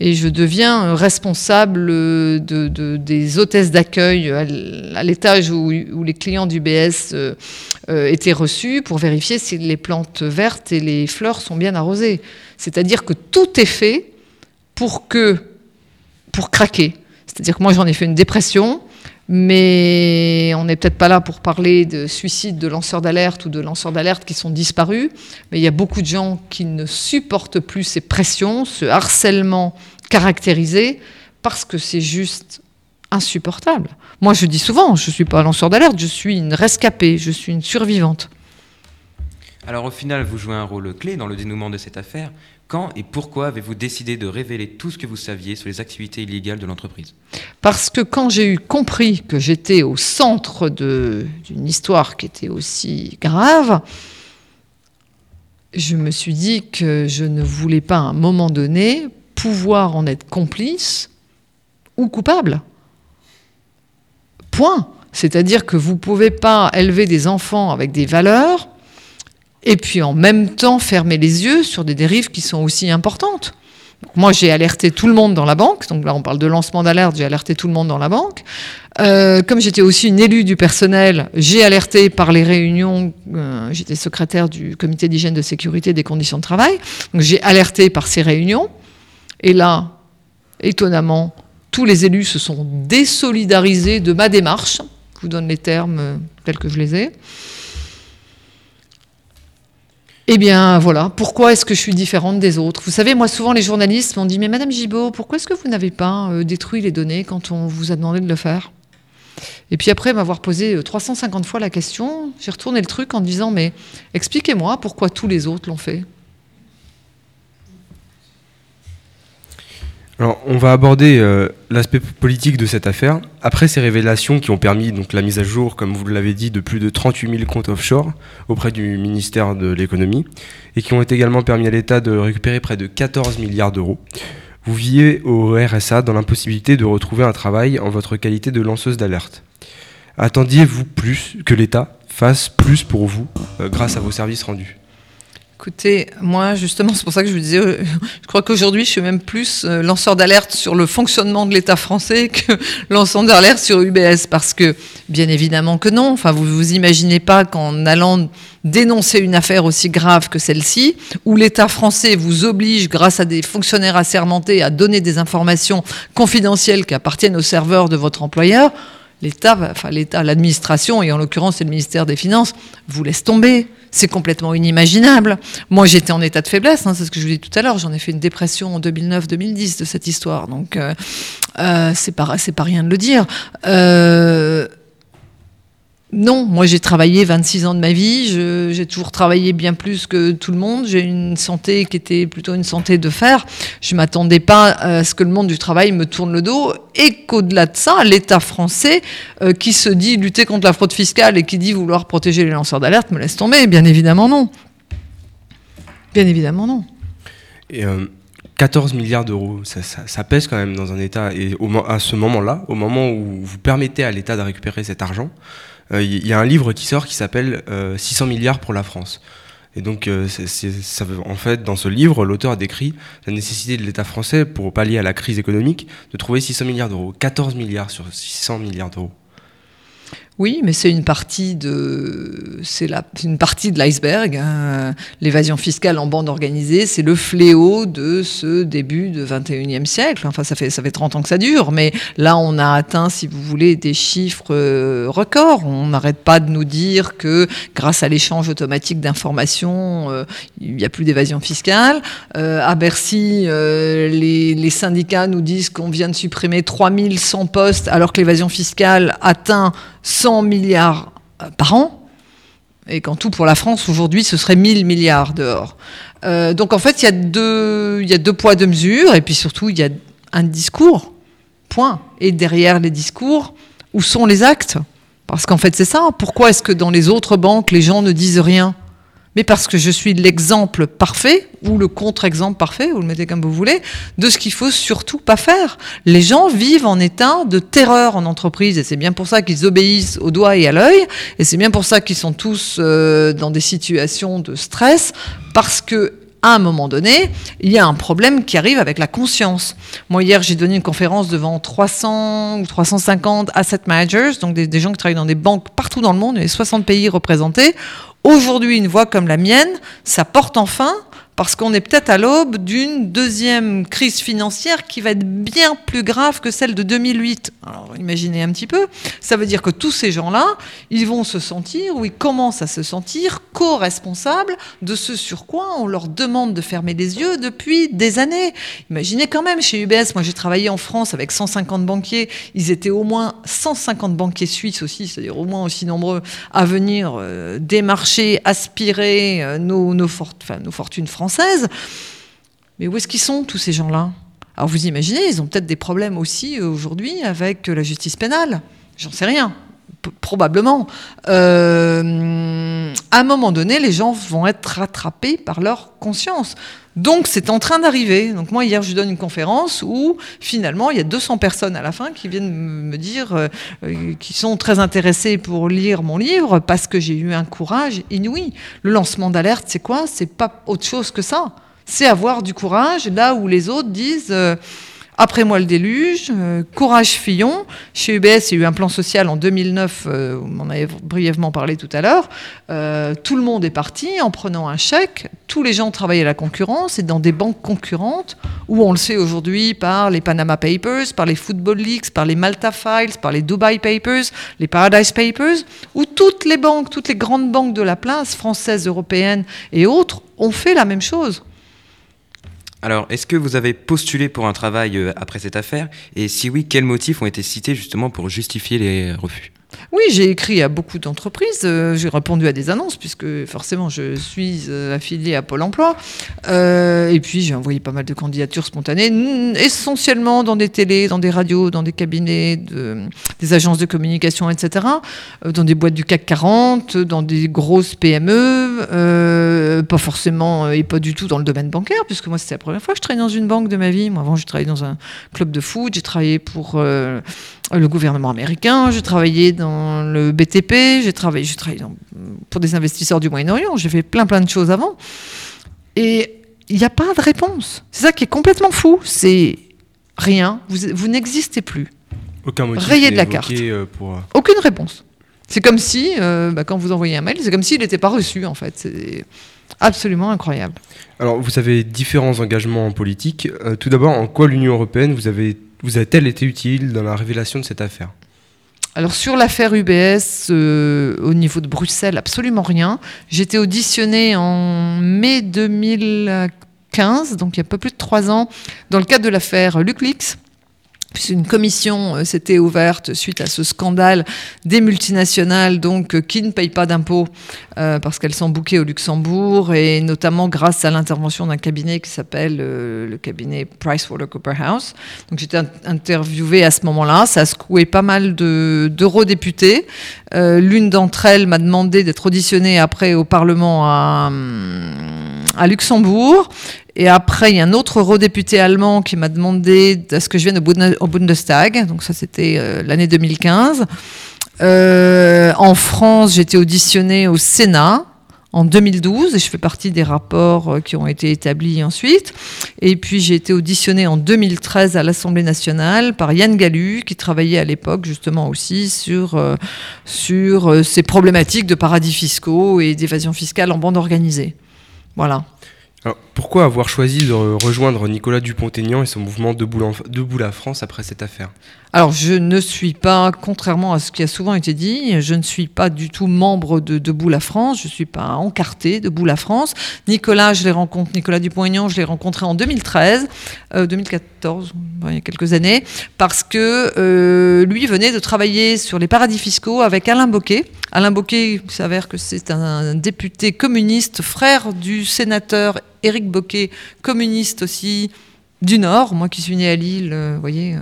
et je deviens responsable de, des hôtesses d'accueil à l'étage où, les clients du BS euh, euh, étaient reçus pour vérifier si les plantes vertes et les fleurs sont bien arrosées. C'est-à-dire que tout est fait pour que, pour craquer. C'est-à-dire que moi j'en ai fait une dépression, mais on n'est peut-être pas là pour parler de suicide de lanceurs d'alerte ou de lanceurs d'alerte qui sont disparus. Mais il y a beaucoup de gens qui ne supportent plus ces pressions, ce harcèlement caractérisé, parce que c'est juste insupportable. Moi, je dis souvent, je ne suis pas lanceur d'alerte, je suis une rescapée, je suis une survivante. Alors au final, vous jouez un rôle clé dans le dénouement de cette affaire. Quand et pourquoi avez-vous décidé de révéler tout ce que vous saviez sur les activités illégales de l'entreprise Parce que quand j'ai eu compris que j'étais au centre d'une histoire qui était aussi grave, je me suis dit que je ne voulais pas à un moment donné pouvoir en être complice ou coupable. Point. C'est-à-dire que vous ne pouvez pas élever des enfants avec des valeurs et puis en même temps fermer les yeux sur des dérives qui sont aussi importantes. moi, j'ai alerté tout le monde dans la banque, donc là on parle de lancement d'alerte, j'ai alerté tout le monde dans la banque. Euh, comme j'étais aussi une élue du personnel, j'ai alerté par les réunions, euh, j'étais secrétaire du comité d'hygiène de sécurité des conditions de travail, donc j'ai alerté par ces réunions. Et là, étonnamment, tous les élus se sont désolidarisés de ma démarche. Je vous donne les termes euh, tels que je les ai. Eh bien, voilà. Pourquoi est-ce que je suis différente des autres? Vous savez, moi, souvent, les journalistes m'ont dit Mais Madame Gibault, pourquoi est-ce que vous n'avez pas euh, détruit les données quand on vous a demandé de le faire? Et puis après m'avoir posé 350 euh, fois la question, j'ai retourné le truc en disant Mais expliquez-moi pourquoi tous les autres l'ont fait. Alors, on va aborder euh, l'aspect politique de cette affaire. Après ces révélations qui ont permis la mise à jour, comme vous l'avez dit, de plus de 38 000 comptes offshore auprès du ministère de l'économie, et qui ont également permis à l'État de récupérer près de 14 milliards d'euros, vous viviez au RSA dans l'impossibilité de retrouver un travail en votre qualité de lanceuse d'alerte. Attendiez-vous plus que l'État fasse plus pour vous euh, grâce à vos services rendus? Écoutez, moi justement, c'est pour ça que je vous disais, euh, [LAUGHS] je crois qu'aujourd'hui je suis même plus euh, lanceur d'alerte sur le fonctionnement de l'État français [LAUGHS] que lanceur d'alerte sur UBS, parce que bien évidemment que non. Enfin, vous vous imaginez pas qu'en allant dénoncer une affaire aussi grave que celle-ci, où l'État français vous oblige, grâce à des fonctionnaires assermentés, à donner des informations confidentielles qui appartiennent au serveur de votre employeur, l'État, enfin l'État, l'administration, et en l'occurrence c'est le ministère des Finances, vous laisse tomber. C'est complètement inimaginable. Moi, j'étais en état de faiblesse, hein, c'est ce que je vous dis tout à l'heure. J'en ai fait une dépression en 2009-2010 de cette histoire. Donc, euh, euh, c'est pas, pas rien de le dire. Euh, non, moi j'ai travaillé 26 ans de ma vie, j'ai toujours travaillé bien plus que tout le monde, j'ai une santé qui était plutôt une santé de fer, je ne m'attendais pas à ce que le monde du travail me tourne le dos et qu'au-delà de ça, l'État français euh, qui se dit lutter contre la fraude fiscale et qui dit vouloir protéger les lanceurs d'alerte me laisse tomber, bien évidemment non. Bien évidemment non. Et 14 euh, milliards d'euros, ça, pèse quand même dans un État. Et à ce moment-là, au moment où vous permettez à l'État de récupérer cet argent, il euh, y a un livre qui sort qui s'appelle 600 euh, milliards pour la France. Et donc, euh, en fait, dans ce livre, l'auteur a décrit la nécessité de l'État français, pour pallier à la crise économique, de trouver 600 milliards d'euros. 14 milliards sur 600 milliards d'euros. Oui, mais c'est une partie de c'est une partie de l'iceberg. Hein. L'évasion fiscale en bande organisée, c'est le fléau de ce début de 21e siècle. Enfin, ça fait ça fait 30 ans que ça dure, mais là, on a atteint, si vous voulez, des chiffres euh, records. On n'arrête pas de nous dire que grâce à l'échange automatique d'informations, euh, il n'y a plus d'évasion fiscale. Euh, à Bercy, les, les syndicats nous disent qu'on vient de supprimer 3100 postes, alors que l'évasion fiscale atteint 100 milliards euh, par an, et qu'en tout pour la France, aujourd'hui, ce serait 1000 milliards dehors. Euh, donc en fait, il y, deux, il y a deux poids, deux mesures, et puis surtout, il y a un discours, point. Et derrière les discours, où sont les actes? Parce qu'en fait, c'est ça. Pourquoi est-ce que dans les autres banques, les gens ne disent rien? Mais parce que je suis l'exemple parfait, ou le contre-exemple parfait, vous le mettez comme vous voulez, de ce qu'il faut surtout pas faire. Les gens vivent en état de terreur en entreprise, et c'est bien pour ça qu'ils obéissent au doigt et à l'œil, et c'est bien pour ça qu'ils sont tous euh, dans des situations de stress, parce que à un moment donné, il y a un problème qui arrive avec la conscience. Moi, hier, j'ai donné une conférence devant 300 ou 350 asset managers, donc des, des, gens qui travaillent dans des banques partout dans le monde, a 60 pays représentés, Aujourd'hui, une voix comme la mienne, ça porte enfin parce qu'on est peut-être à l'aube d'une deuxième crise financière qui va être bien plus grave que celle de 2008. Alors imaginez un petit peu, ça veut dire que tous ces gens-là, ils vont se sentir, ou ils commencent à se sentir co-responsables de ce sur quoi on leur demande de fermer les yeux depuis des années. Imaginez quand même, chez UBS, moi j'ai travaillé en France avec 150 banquiers, ils étaient au moins 150 banquiers suisses aussi, c'est-à-dire au moins aussi nombreux à venir euh, démarcher, aspirer euh, nos, nos, nos fortunes françaises mais où est-ce qu'ils sont, tous ces gens-là? Alors vous imaginez, ils ont peut-être des problèmes aussi euh, aujourd'hui avec euh, la justice pénale. J'en sais rien. probablement. Euh, à un moment donné, les gens vont être rattrapés par leur conscience. Donc c'est en train d'arriver. Donc moi hier je donne une conférence où finalement il y a 200 personnes à la fin qui viennent me dire qui sont très intéressées pour lire mon livre parce que j'ai eu un courage inouï. Le lancement d'alerte c'est quoi? C'est pas autre chose que ça c'est avoir du courage là où les autres disent euh, après moi le déluge, euh, courage Fillon. Chez UBS, il y a eu un plan social en 2009, euh, on en avait brièvement parlé tout à l'heure. tout le monde est parti en prenant un chèque. Tous les gens travaillaient à la concurrence et dans des banques concurrentes où on le sait aujourd'hui par les Panama Papers, par les Football Leaks, par les Malta Files, par les Dubai Papers, les Paradise Papers, où toutes les banques, toutes les grandes banques de la place, françaises, européennes et autres, ont fait la même chose. Alors, est-ce que vous avez postulé pour un travail euh, après cette affaire? Et si oui, quels motifs ont été cités justement pour justifier les refus? Oui, j'ai écrit à beaucoup d'entreprises, euh, j'ai répondu à des annonces, puisque forcément je suis euh, affiliée à Pôle emploi. Euh, et puis j'ai envoyé pas mal de candidatures spontanées, essentiellement dans des télés, dans des radios, dans des cabinets, des agences de communication, etc. dans des boîtes du CAC 40, dans des grosses PME, pas forcément et pas du tout dans le domaine bancaire, puisque moi c'était la première fois que je travaillais dans une banque de ma vie. Moi avant j'ai travaillé dans un club de foot, j'ai travaillé pour le gouvernement américain, j'ai travaillé dans le BTP, j'ai travaillé, j'ai travaillé pour des investisseurs du Moyen-Orient, j'ai fait plein plein de choses avant. Et il n'y a pas de réponse. C'est ça qui est complètement fou. C'est rien, vous, vous n'existez plus. Aucun motif Rayé de la carte. Euh, pour... Euh, Aucune réponse. C'est comme si, euh, bah, quand vous envoyez un mail, c'est comme s'il n'était pas reçu, en fait. C'est absolument incroyable. Alors, vous avez différents engagements en politique. tout d'abord, en quoi l'Union européenne vous avez vous a-t-elle été utile dans la révélation de cette affaire? Alors sur l'affaire UBS, euh, au niveau de Bruxelles, absolument rien. J'étais auditionnée en mai 2015, donc il y a un peu plus de trois ans, dans le cadre de l'affaire LuxLeaks, une commission euh, s'était ouverte suite à ce scandale des multinationales donc euh, qui ne payent pas d'impôts euh, parce qu'elles sont bouquées au Luxembourg et notamment grâce à l'intervention d'un cabinet qui s'appelle le cabinet PricewaterhouseCoopers. Donc j'étais interviewée à ce moment-là, ça a secoué pas mal d'eurodéputés. L'une d'entre elles m'a demandé d'être auditionnée après au Parlement à, à Luxembourg. Et après, il y a un autre eurodéputé allemand qui m'a demandé à ce que je vienne au Bundestag. Donc ça, c'était euh, l'année 2015. Euh, en France, j'ai été auditionnée au Sénat en 2012 et je fais partie des rapports euh, qui ont été établis ensuite. Et puis j'ai été auditionnée en 2013 à l'Assemblée nationale par Yann Gallu qui travaillait à l'époque justement aussi sur, sur ces problématiques de paradis fiscaux et d'évasion fiscale en bande organisée. Voilà. Pourquoi avoir choisi de rejoindre Nicolas Dupont-Aignan et son mouvement Debout la France après cette affaire? Alors, je ne suis pas, contrairement à ce qui a souvent été dit, je ne suis pas du tout membre de Debout la France, je ne suis pas encarté Debout la France. Nicolas, je l'ai rencontré, Nicolas Dupont-Aignan, je l'ai rencontré en 2013, 2014, euh, il y a quelques années, parce que euh, lui venait de travailler sur les paradis fiscaux avec Alain Boquet. Alain Boquet, il s'avère que c'est un député communiste, frère du sénateur Éric Boquet, communiste aussi, du Nord, moi qui suis né à Lille, euh, vous voyez, euh,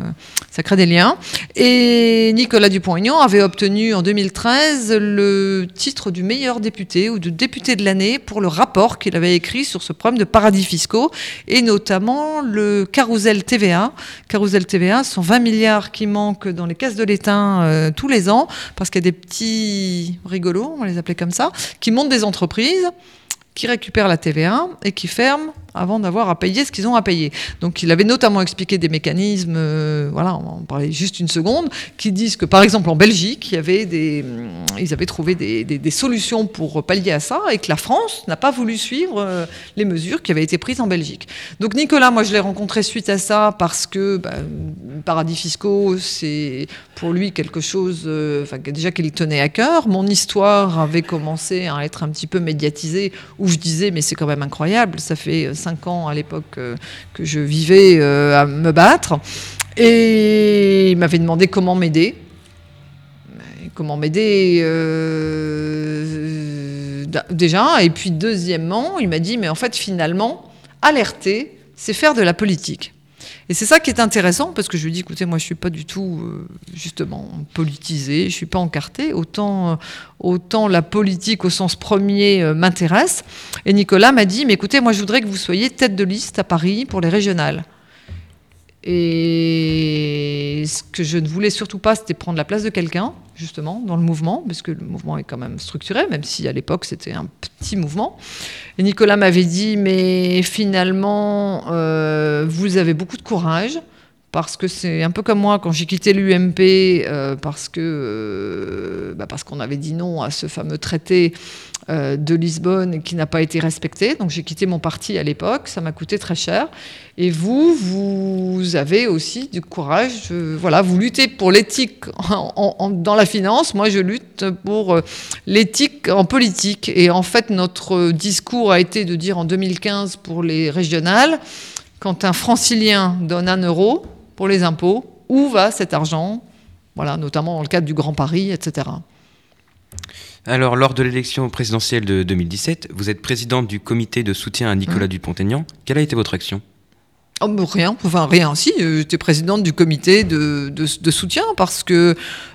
ça crée des liens. Et Nicolas Dupont-Aignan avait obtenu en 2013 le titre du meilleur député ou de député de l'année pour le rapport qu'il avait écrit sur ce problème de paradis fiscaux et notamment le carrousel TVA. Carrousel TVA, ce sont 20 milliards qui manquent dans les caisses de l'État euh, tous les ans parce qu'il y a des petits rigolos, on les appelait comme ça, qui montent des entreprises qui récupèrent la TVA et qui ferment avant d'avoir à payer ce qu'ils ont à payer. Donc il avait notamment expliqué des mécanismes, euh, voilà, on en parler juste une seconde, qui disent que par exemple en Belgique, il avait ils avaient trouvé des, solutions pour pallier à ça et que la France n'a pas voulu suivre euh, les mesures qui avaient été prises en Belgique. Donc Nicolas, moi je l'ai rencontré suite à ça parce que bah, paradis fiscaux, c'est pour lui quelque chose euh, déjà qu'il tenait à cœur. Mon histoire avait commencé à être un petit peu médiatisée où je disais mais c'est quand même incroyable, ça fait cinq ans à l'époque euh, que je vivais euh, à me battre. Et il m'avait demandé comment m'aider. Comment m'aider euh, déjà. Et puis deuxièmement, il m'a dit, mais en fait finalement, alerter, c'est faire de la politique. Et c'est ça qui est intéressant, parce que je lui dis, écoutez, moi je ne suis pas du tout, euh, justement, politisé, je ne suis pas encarté, autant, euh, autant la politique au sens premier euh, m'intéresse. Et Nicolas m'a dit, mais écoutez, moi je voudrais que vous soyez tête de liste à Paris pour les régionales. Et ce que je ne voulais surtout pas, c'était prendre la place de quelqu'un, justement, dans le mouvement, parce que le mouvement est quand même structuré, même si à l'époque c'était un petit mouvement. Et Nicolas m'avait dit, mais finalement, euh, vous avez beaucoup de courage, parce que c'est un peu comme moi quand j'ai quitté l'UMP, euh, parce que euh, bah parce qu'on avait dit non à ce fameux traité euh, de Lisbonne qui n'a pas été respecté. Donc j'ai quitté mon parti à l'époque, ça m'a coûté très cher. Et vous, vous avez aussi du courage. voilà, vous luttez pour l'éthique dans la finance. Moi, je lutte pour euh, l'éthique en politique. Et en fait, notre discours a été de dire en 2015 pour les régionales, quand un francilien donne un euro pour les impôts, où va cet argent? Voilà, notamment dans le cadre du Grand Paris, etc. Alors, lors de l'élection présidentielle de 2017, vous êtes présidente du comité de soutien à Nicolas mmh. Dupont-Aignan. Quelle a été votre action? Oh, rien, enfin rien. Si, euh, j'étais présidente du comité de, soutien parce que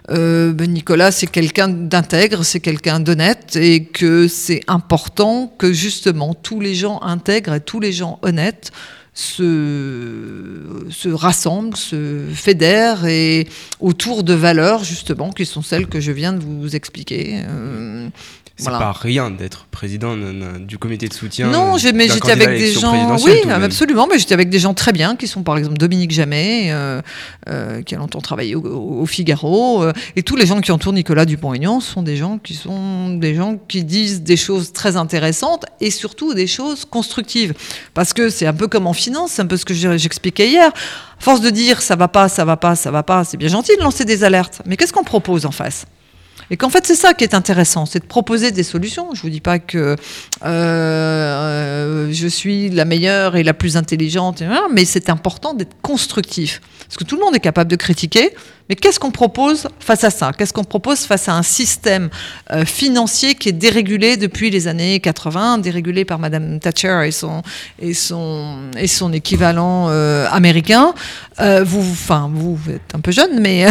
euh, ben, Nicolas, c'est quelqu'un d'intègre, c'est quelqu'un d'honnête et que c'est important que justement tous les gens intègres et tous les gens honnêtes se, se rassemblent, se fédèrent et autour de valeurs justement qui sont celles que je viens de vous expliquer. Euh, c'est pas rien d'être président du comité de soutien. Non, mais j'étais avec des gens. Oui, absolument. Mais j'étais avec des gens très bien, qui sont par exemple Dominique Jamet, euh, euh, qui a longtemps travaillé au, Figaro, euh, et tous les gens qui entourent Nicolas Dupont-Aignan sont des gens qui sont des gens qui disent des choses très intéressantes et surtout des choses constructives. Parce que c'est un peu comme en finance, c'est un peu ce que j'expliquais hier. Force de dire ça va pas, ça va pas, ça va pas, c'est bien gentil de lancer des alertes, mais qu'est-ce qu'on propose en face? Et qu'en fait, c'est ça qui est intéressant, c'est de proposer des solutions. Je ne vous dis pas que euh, je suis la meilleure et la plus intelligente, mais c'est important d'être constructif. Parce que tout le monde est capable de critiquer, mais qu'est-ce qu'on propose face à ça? Qu'est-ce qu'on propose face à un système euh, financier qui est dérégulé depuis les années 80, dérégulé par Madame Thatcher et son, et son, et son équivalent euh, américain? Euh, vous, enfin, vous êtes un peu jeune, mais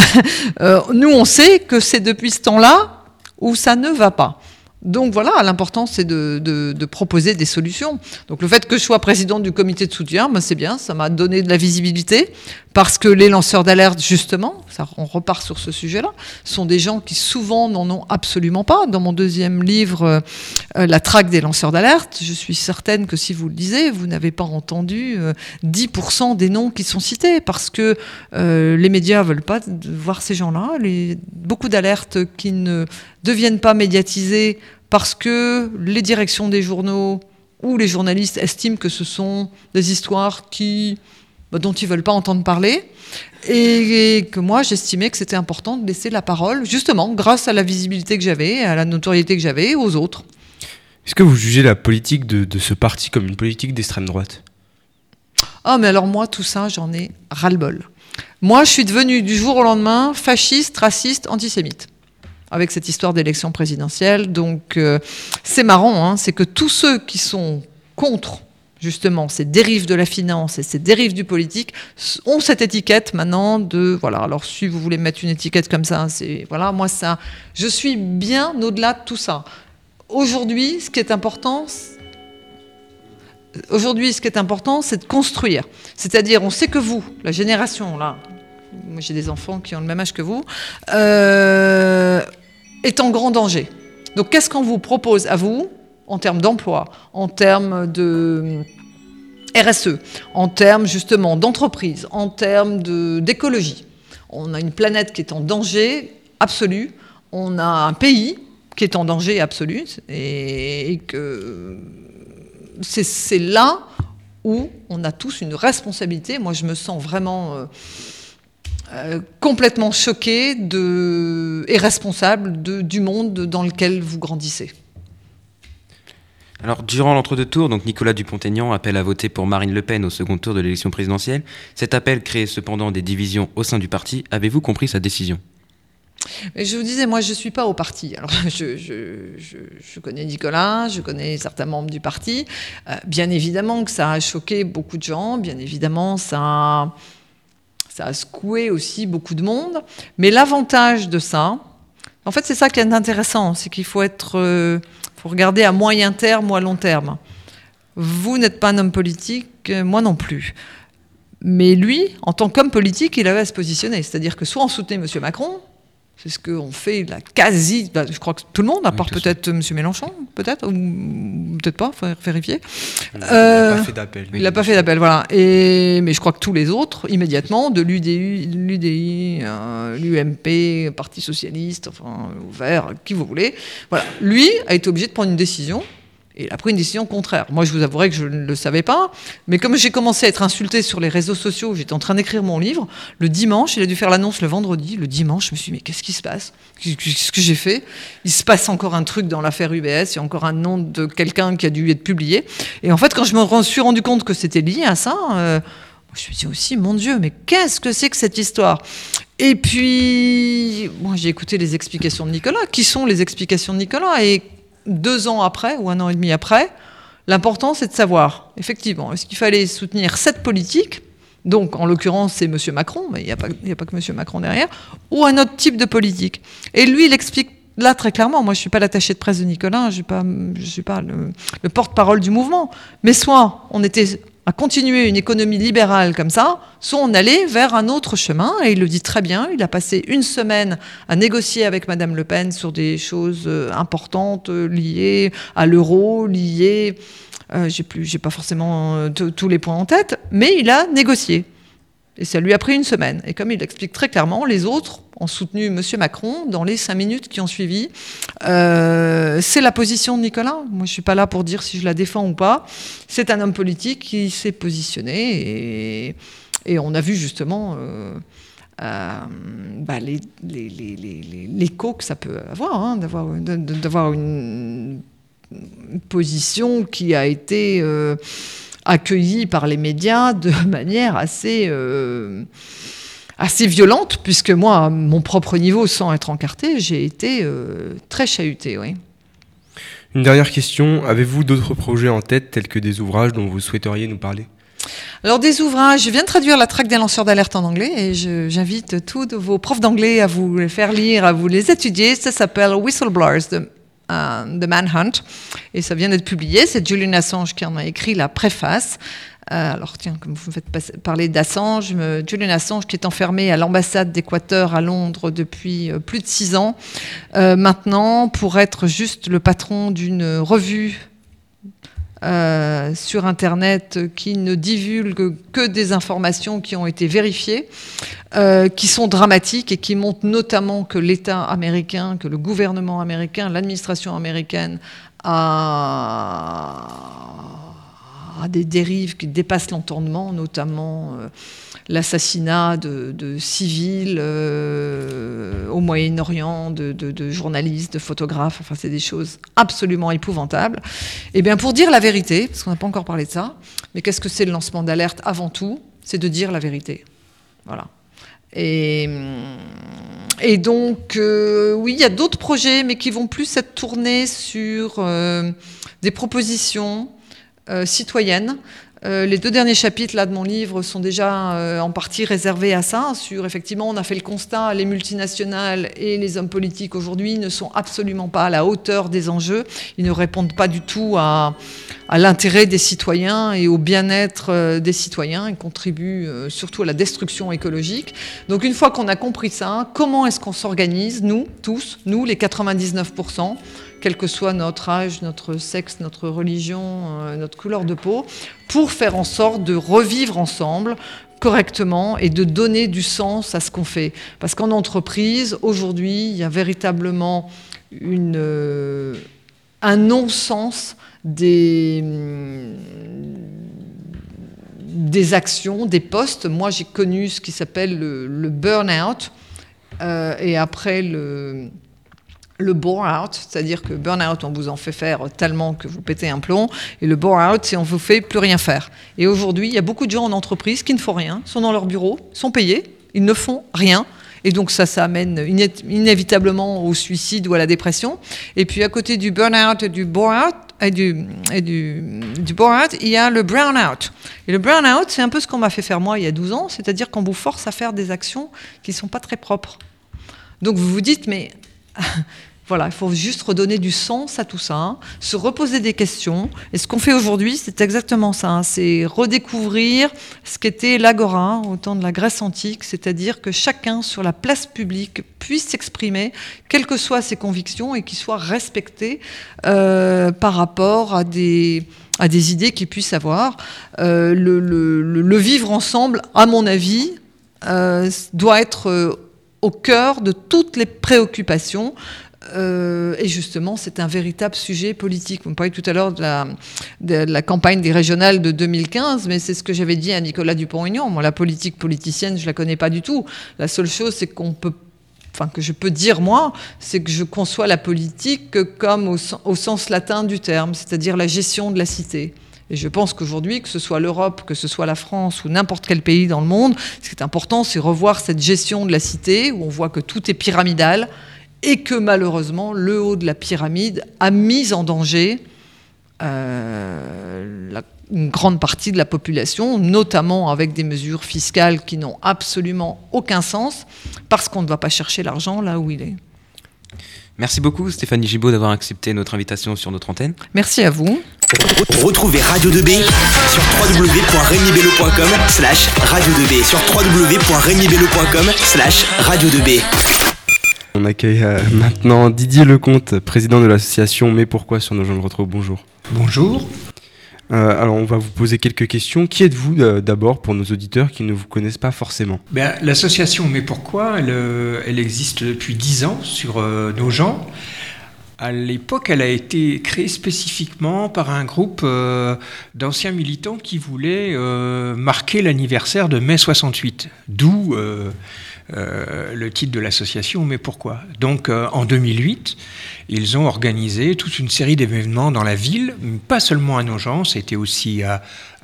[LAUGHS] nous, on sait que c'est depuis ce temps-là où ça ne va pas. Donc voilà, l'important c'est de, proposer des solutions. Donc le fait que je sois présidente du comité de soutien, ben c'est bien, ça m'a donné de la visibilité, parce que les lanceurs d'alerte, justement, on repart sur ce sujet-là, sont des gens qui souvent n'en ont absolument pas. Dans mon deuxième livre, euh, euh, La traque des lanceurs d'alerte, je suis certaine que si vous le lisez, vous n'avez pas entendu 10% euh, des noms qui sont cités, parce que les médias veulent pas voir ces gens-là. Beaucoup d'alertes qui ne deviennent pas médiatisées parce que les directions des journaux ou les journalistes estiment que ce sont des histoires qui, bah, dont ils ne veulent pas entendre parler. Et, que moi, j'estimais que c'était important de laisser la parole, justement, grâce à la visibilité que j'avais, à la notoriété que j'avais, aux autres. Est-ce que vous jugez la politique de, de ce parti comme une politique d'extrême droite? Ah, mais alors moi, tout ça, j'en ai ras-le-bol. Moi, je suis devenue du jour au lendemain fasciste, raciste, antisémite avec cette histoire d'élection présidentielle. Donc euh, c'est marrant, hein, c'est que tous ceux qui sont contre justement ces dérives de la finance et ces dérives du politique ont cette étiquette maintenant de voilà alors si vous voulez mettre une étiquette comme ça c'est voilà moi ça je suis bien au-delà de tout ça aujourd'hui ce qui est important aujourd'hui ce qui est important c'est de construire c'est-à-dire on sait que vous la génération là moi j'ai des enfants qui ont le même âge que vous, euh, est en grand danger. Donc qu'est-ce qu'on vous propose à vous en termes d'emploi, en termes de RSE, en termes justement d'entreprise, en termes d'écologie? On a une planète qui est en danger absolu, on a un pays qui est en danger absolu, et, que c'est là où on a tous une responsabilité. Moi, je me sens vraiment... Euh, euh, complètement choqué de, et responsable de, du monde dans lequel vous grandissez. Alors, durant l'entre-deux tours, donc Nicolas Dupont-Aignan appelle à voter pour Marine Le Pen au second tour de l'élection présidentielle. Cet appel crée cependant des divisions au sein du parti. Avez-vous compris sa décision? Je vous disais, moi, je ne suis pas au parti. Alors, [LAUGHS] je, je, connais Nicolas, je connais certains membres du parti. Euh, bien évidemment que ça a choqué beaucoup de gens. Bien évidemment, ça a, ça a secoué aussi beaucoup de monde. Mais l'avantage de ça, en fait, c'est ça qui est intéressant, c'est qu'il faut être, euh, faut regarder à moyen terme ou à long terme. Vous n'êtes pas un homme politique, moi non plus. Mais lui, en tant qu'homme politique, il avait à se positionner. C'est-à-dire que soit on soutenait M. Macron, c'est ce qu'on fait la quasi, bah, je crois que tout le monde, à part peut-être M. Mélenchon, peut-être, ou peut-être pas, il faut vérifier. il n'a pas euh, fait d'appel. Il n'a pas fait d'appel, voilà. Et, mais je crois que tous les autres, immédiatement, de l'UDI, l'UDI, euh, l'UMP, Parti Socialiste, enfin, Vert, qui vous voulez, voilà. Lui a été obligé de prendre une décision et il a pris une décision contraire. Moi, je vous avouerai que je ne le savais pas, mais comme j'ai commencé à être insulté sur les réseaux sociaux, j'étais en train d'écrire mon livre, le dimanche, il a dû faire l'annonce le vendredi, le dimanche, je me suis dit, mais qu'est-ce qui se passe? Qu'est-ce que j'ai fait? Il se passe encore un truc dans l'affaire UBS, il y a encore un nom de quelqu'un qui a dû être publié. Et en fait, quand je me suis rendu compte que c'était lié à ça, euh, je me suis dit aussi, mon Dieu, mais qu'est-ce que c'est que cette histoire? Et puis, moi, j'ai écouté les explications de Nicolas. Qui sont les explications de Nicolas? Et deux ans après ou un an et demi après, l'important c'est de savoir, effectivement, est-ce qu'il fallait soutenir cette politique donc, en l'occurrence, c'est M. Macron, mais il n'y a, pas que M. Macron derrière, ou un autre type de politique. Et lui, il explique là très clairement, moi je ne suis pas l'attaché de presse de Nicolas, je ne suis pas, le, le porte-parole du mouvement, mais soit on était à continuer une économie libérale comme ça, soit on allait vers un autre chemin, et il le dit très bien, il a passé une semaine à négocier avec Madame Le Pen sur des choses euh, importantes euh, liées à l'euro, liées, euh, j'ai plus, j'ai pas forcément tous les points en tête, mais il a négocié. Et ça lui a pris une semaine. Et comme il l'explique très clairement, les autres ont soutenu M. Macron dans les cinq minutes qui ont suivi. Euh, c'est la position de Nicolas. Moi, je ne suis pas là pour dire si je la défends ou pas. C'est un homme politique qui s'est positionné et, on a vu justement euh, euh, bah, l'écho que ça peut avoir, hein, d'avoir une, position qui a été accueilli par les médias de [LAUGHS] manière assez, assez violente, puisque moi, à mon propre niveau, sans être encarté, j'ai été euh, très chahutée, oui. Une dernière question, avez-vous d'autres projets en tête, tels que des ouvrages dont vous souhaiteriez nous parler? Alors des ouvrages, je viens de traduire la traque des lanceurs d'alerte en anglais et j'invite tous vos profs d'anglais à vous les faire lire, à vous les étudier. Ça s'appelle Whistleblowers de The Manhunt et ça vient d'être publié. C'est Julian Assange qui en a écrit la préface. Euh, alors tiens, comme vous me faites parler d'Assange, Julian Assange qui est enfermé à l'ambassade d'Équateur à Londres depuis euh, plus de six ans, euh, maintenant pour être juste le patron d'une revue sur Internet qui ne divulgue que des informations qui ont été vérifiées, qui sont dramatiques et qui montrent notamment que l'État américain, que le gouvernement américain, l'administration américaine a des dérives qui dépassent l'entendement, notamment euh, l'assassinat de, civils euh, au Moyen-Orient, de, journalistes, de photographes. Enfin, c'est des choses absolument épouvantables. Et eh bien, pour dire la vérité, parce qu'on n'a pas encore parlé de ça, mais qu'est-ce que c'est le lancement d'alerte avant tout? C'est de dire la vérité. Voilà. Et, donc, euh, oui, il y a d'autres projets, mais qui vont plus être tournés sur des propositions citoyenne. Euh, les deux derniers chapitres là, de mon livre sont déjà euh, en partie réservés à ça. Sur effectivement, on a fait le constat, les multinationales et les hommes politiques aujourd'hui ne sont absolument pas à la hauteur des enjeux. Ils ne répondent pas du tout à, à l'intérêt des citoyens et au bien-être des citoyens. Ils contribuent surtout à la destruction écologique. Donc une fois qu'on a compris ça, comment est-ce qu'on s'organise, nous tous, nous les 99 quel que soit notre âge, notre sexe, notre religion, euh, notre couleur de peau, pour faire en sorte de revivre ensemble correctement et de donner du sens à ce qu'on fait. Parce qu'en entreprise, aujourd'hui, il y a véritablement euh, un non-sens des, des actions, des postes. Moi, j'ai connu ce qui s'appelle le, burn-out euh, et après le le bore-out, c'est-à-dire que burn-out, on vous en fait faire tellement que vous pétez un plomb, et le bore-out, c'est on vous fait plus rien faire. Et aujourd'hui, il y a beaucoup de gens en entreprise qui ne font rien, sont dans leur bureau, sont payés, ils ne font rien. Et donc ça, ça amène inévitablement au suicide ou à la dépression. Et puis à côté du burn-out et du bore-out, et du, et du, du bore-out, il y a le brown-out. Et le brown-out, c'est un peu ce qu'on m'a fait faire moi il y a 12 ans, c'est-à-dire qu'on vous force à faire des actions qui ne sont pas très propres. Donc vous vous dites, mais Voilà, il faut juste redonner du sens à tout ça, hein. se reposer des questions. Et ce qu'on fait aujourd'hui, c'est exactement ça. Hein. c'est redécouvrir ce qu'était l'agora au temps de la Grèce antique, c'est-à-dire que chacun sur la place publique puisse s'exprimer, quelles que soient ses convictions, et qu'il soit respecté euh, par rapport à des à des idées qu'il puisse avoir. Euh, le, vivre ensemble, à mon avis, euh, doit être au cœur de toutes les préoccupations euh, et justement, c'est un véritable sujet politique. Vous me parlez tout à l'heure de la, campagne des régionales de 2015, mais c'est ce que j'avais dit à Nicolas Dupont-Aignan. Moi, la politique politicienne, je la connais pas du tout. La seule chose, c'est qu'on peut Enfin, que je peux dire moi, c'est que je conçois la politique comme au sens latin du terme, c'est-à-dire la gestion de la cité. Et je pense qu'aujourd'hui, que ce soit l'Europe, que ce soit la France ou n'importe quel pays dans le monde, ce qui est important, c'est revoir cette gestion de la cité où on voit que tout est pyramidal et que malheureusement le haut de la pyramide a mis en danger euh, une grande partie de la population, notamment avec des mesures fiscales qui n'ont absolument aucun sens, parce qu'on ne va pas chercher l'argent là où il est. Merci beaucoup Stéphanie Gibaud d'avoir accepté notre invitation sur notre antenne. Merci à vous. Retrouvez Radio 2B sur www.remibello.com slash radio 2B sur www.remibello.com slash radio 2B. On accueille euh, [LAUGHS] maintenant Didier Lecomte, président de l'association Mais pourquoi sur nos gens de retrouve. Bonjour. Bonjour. Euh, alors, on va vous poser quelques questions. Qui êtes-vous euh, d'abord pour nos auditeurs qui ne vous connaissent pas forcément? Ben, L'association Mais pourquoi elle, existe depuis dix ans sur nos gens. À l'époque, elle a été créée spécifiquement par un groupe d'anciens militants qui voulaient marquer l'anniversaire de mai 68. D'où le titre de l'association, mais pourquoi? Donc en 2008, ils ont organisé toute une série d'événements dans la ville, pas seulement à Nogent, c'était aussi à,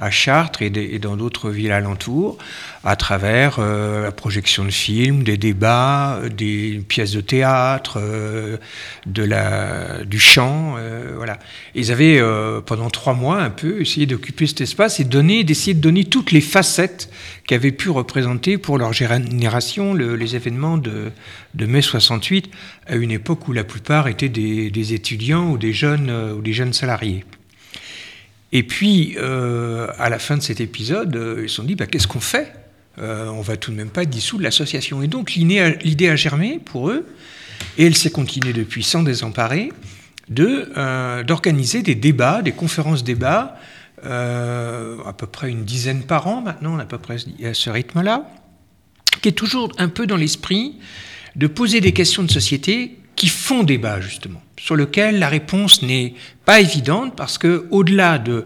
Chartres et, dans d'autres villes alentours, à travers euh, la projection de films, des débats, des pièces de théâtre, euh, de la, du chant. Euh, voilà. ils avaient pendant trois mois un peu essayé d'occuper cet espace et d'essayer de donner toutes les facettes qu'avaient pu représenter pour leur génération les événements de, de, mai 68, à une époque où la plupart étaient des, étudiants ou des jeunes, ou des jeunes salariés. Et puis, euh, à la fin de cet épisode, euh, ils se sont dit, bah, qu'est-ce qu'on fait? Euh, On va tout de même pas dissoudre l'association. Et donc, l'idée a germé pour eux, et elle s'est continuée depuis sans désemparer, d'organiser des débats, des conférences débats, à peu près une dizaine par an maintenant, à peu près à ce rythme-là, qui est toujours un peu dans l'esprit de poser des questions de société qui font débat justement, sur lequel la réponse n'est pas évidente parce que au-delà de,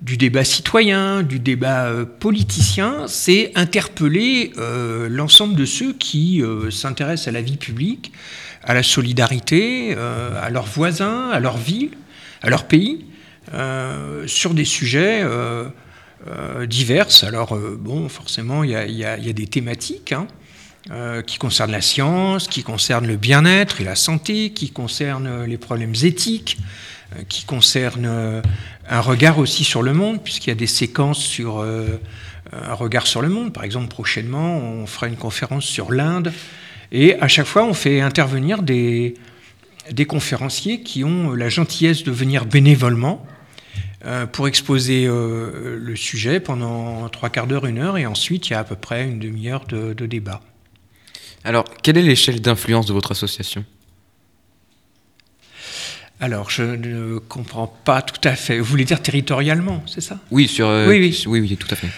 du débat citoyen, du débat euh, politicien, c'est interpeller euh, l'ensemble de ceux qui euh, s'intéressent à la vie publique, à la solidarité, à leurs voisins, à leur ville, à leur pays, sur des sujets divers. Alors bon, forcément, il y, a, des thématiques. Hein, euh, qui concerne la science, qui concerne le bien-être et la santé, qui concerne les problèmes éthiques, euh, qui concerne euh, un regard aussi sur le monde, puisqu'il y a des séquences sur un regard sur le monde. Par exemple, prochainement, on fera une conférence sur l'Inde, et à chaque fois, on fait intervenir des, des conférenciers qui ont la gentillesse de venir bénévolement pour exposer le sujet pendant trois quarts d'heure, une heure, et ensuite il y a à peu près une demi-heure de, de débat. Alors, quelle est l'échelle d'influence de votre association? Alors, je ne comprends pas tout à fait. Vous voulez dire territorialement, c'est ça? Oui, sur, euh, oui, oui. oui, oui, tout à fait.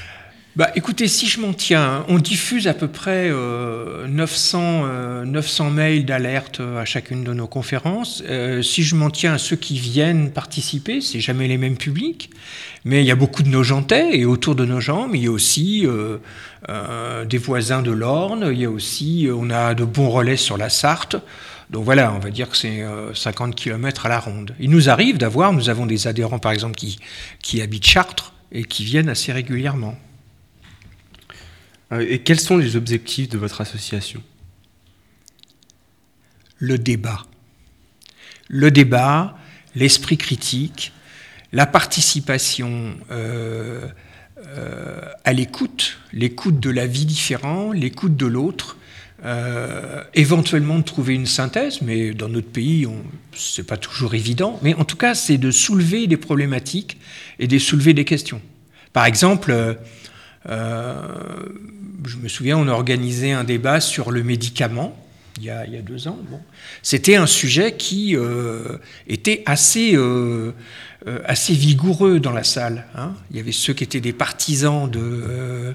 Bah, écoutez, si je m'en tiens, on diffuse à peu près 900, euh, 900 euh, mails d'alerte à chacune de nos conférences. si je m'en tiens à ceux qui viennent participer, c'est jamais les mêmes publics, mais il y a beaucoup de Nogentais et autour de nos gens, mais il y a aussi euh, des voisins de l'Orne, il y a aussi, euh, on a de bons relais sur la Sarthe. Donc voilà, on va dire que c'est 50 euh, km à la ronde. Il nous arrive d'avoir, nous avons des adhérents par exemple qui habitent Chartres et qui viennent assez régulièrement. Et quels sont les objectifs de votre association? Le débat. Le débat, l'esprit critique, la participation euh, à l'écoute, l'écoute de la vie différente, l'écoute de l'autre, euh, éventuellement de trouver une synthèse, mais dans notre pays, ce n'est pas toujours évident. Mais en tout cas, c'est de soulever des problématiques et de soulever des questions. Par exemple, euh, je me souviens, on a organisé un débat sur le médicament. Il y a, deux ans. C'était un sujet qui était assez euh, assez vigoureux dans la salle. Hein. Il y avait ceux qui étaient des partisans de, euh,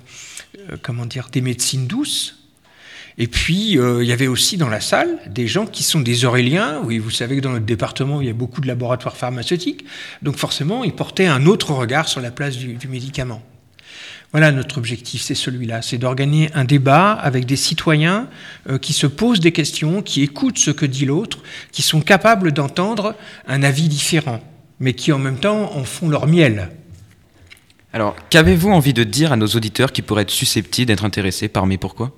euh, comment dire, des médecines douces. Et puis, il y avait aussi dans la salle des gens qui sont des Auréliens. Oui, vous savez que dans notre département, il y a beaucoup de laboratoires pharmaceutiques. Donc forcément, ils portaient un autre regard sur la place du médicament. Voilà notre objectif, c'est celui-là, c'est d'organiser un débat avec des citoyens qui se posent des questions, qui écoutent ce que dit l'autre, qui sont capables d'entendre un avis différent mais qui en même temps en font leur miel. Alors, qu'avez-vous envie de dire à nos auditeurs qui pourraient être susceptibles d'être intéressés par Mais pourquoi?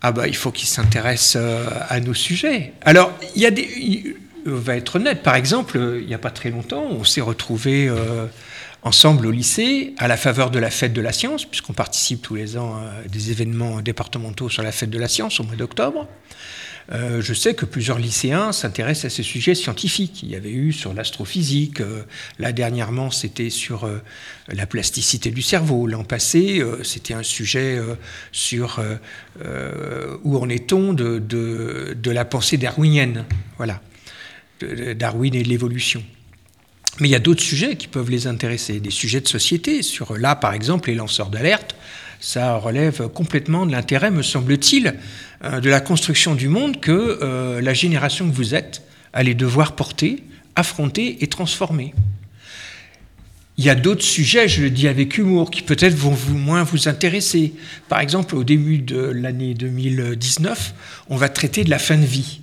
Ah bah, il faut qu'ils s'intéressent euh, à nos sujets. Alors, il y a des, on va être honnête, par exemple, il n'y a pas très longtemps, on s'est retrouvés euh, ensemble au lycée à la faveur de la fête de la science, puisqu'on participe tous les ans à des événements départementaux sur la fête de la science au mois d'octobre. Euh, je sais que plusieurs lycéens s'intéressent à ces sujets scientifiques. Il y avait eu sur l'astrophysique, euh, là dernièrement c'était sur euh, la plasticité du cerveau. L'an passé, c'était un sujet sur où en est-on de, de, la pensée darwinienne, voilà, Darwin et l'évolution. Mais il y a d'autres sujets qui peuvent les intéresser, des sujets de société, sur là par exemple les lanceurs d'alerte ça relève complètement de l'intérêt, me semble-t-il, euh, de la construction du monde que euh, la génération que vous êtes allait devoir porter, affronter et transformer. il y a d'autres sujets, je le dis avec humour, qui peut-être vont vous, moins vous intéresser. Par exemple, au début de l'année 2019, on va traiter de la fin de vie.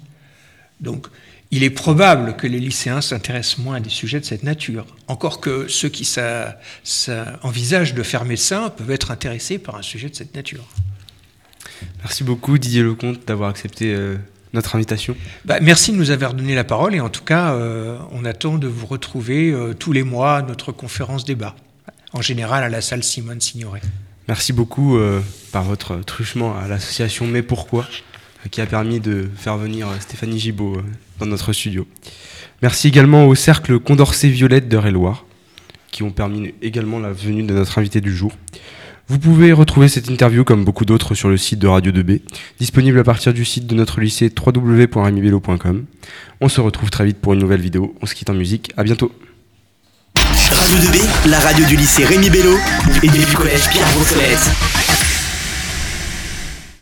Donc, il est probable que les lycéens s'intéressent moins à des sujets de cette nature. Encore que ceux qui ça, envisagent de faire médecin peuvent être intéressés par un sujet de cette nature. Merci beaucoup Didier Lecomte d'avoir accepté euh, notre invitation. Bah, merci de nous avoir donné la parole et en tout cas, euh, on attend de vous retrouver euh, tous les mois à notre conférence débat, en général à la salle Simone Signoret. Merci beaucoup par votre truchement à l'association Mais Pourquoi, qui a permis de faire venir Stéphanie Gibaud dans notre studio. Merci également au cercle Condorcet Violette d'Eure-et-Loire, qui ont permis également la venue de notre invité du jour. Vous pouvez retrouver cette interview comme beaucoup d'autres sur le site de Radio 2B, disponible à partir du site de notre lycée www.remibello.com. On se retrouve très vite pour une nouvelle vidéo. On se quitte en musique. À bientôt. Radio 2B, la radio du lycée Rémi Bello et du collège Pierre Brossolette.